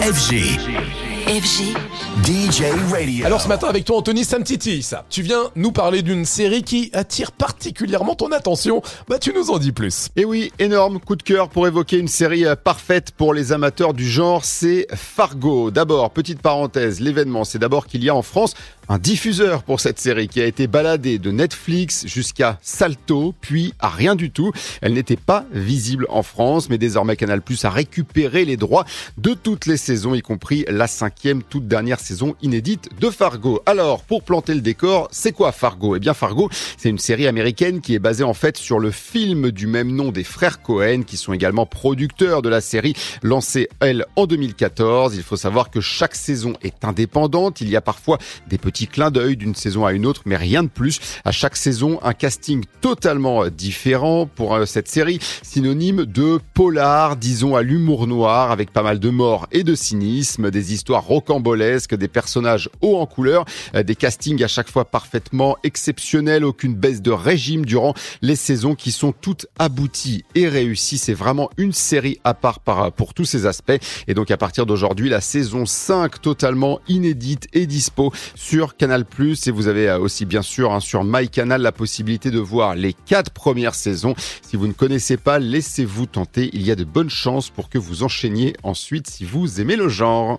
FG. FG. DJ Radio. Alors ce matin avec toi Anthony Samtitis, tu viens nous parler d'une série qui attire particulièrement ton attention. Bah tu nous en dis plus. Et oui, énorme coup de cœur pour évoquer une série euh, parfaite pour les amateurs du genre, c'est Fargo. D'abord, petite parenthèse, l'événement, c'est d'abord qu'il y a en France un diffuseur pour cette série qui a été baladée de Netflix jusqu'à Salto, puis à rien du tout. Elle n'était pas visible en France, mais désormais Canal Plus a récupéré les droits de toutes les saisons, y compris la cinquième, toute dernière saison inédite de Fargo. Alors, pour planter le décor, c'est quoi Fargo? Eh bien, Fargo, c'est une série américaine qui est basée en fait sur le film du même nom des frères Cohen, qui sont également producteurs de la série, lancée elle en 2014. Il faut savoir que chaque saison est indépendante. Il y a parfois des petits clin d'œil d'une saison à une autre, mais rien de plus. À chaque saison, un casting totalement différent pour euh, cette série, synonyme de polar, disons à l'humour noir, avec pas mal de morts et de cynisme, des histoires rocambolesques, des personnages hauts en couleur, euh, des castings à chaque fois parfaitement exceptionnels, aucune baisse de régime durant les saisons qui sont toutes abouties et réussies. C'est vraiment une série à part pour tous ces aspects. Et donc à partir d'aujourd'hui, la saison 5 totalement inédite et dispo sur Canal+, et vous avez euh, aussi bien sûr hein, sur MyCanal la possibilité de voir les quatre premières saisons. Si vous ne connaissez pas, laissez-vous tenter, il y a de bonnes chances pour que vous enchaîniez ensuite si vous aimez le genre.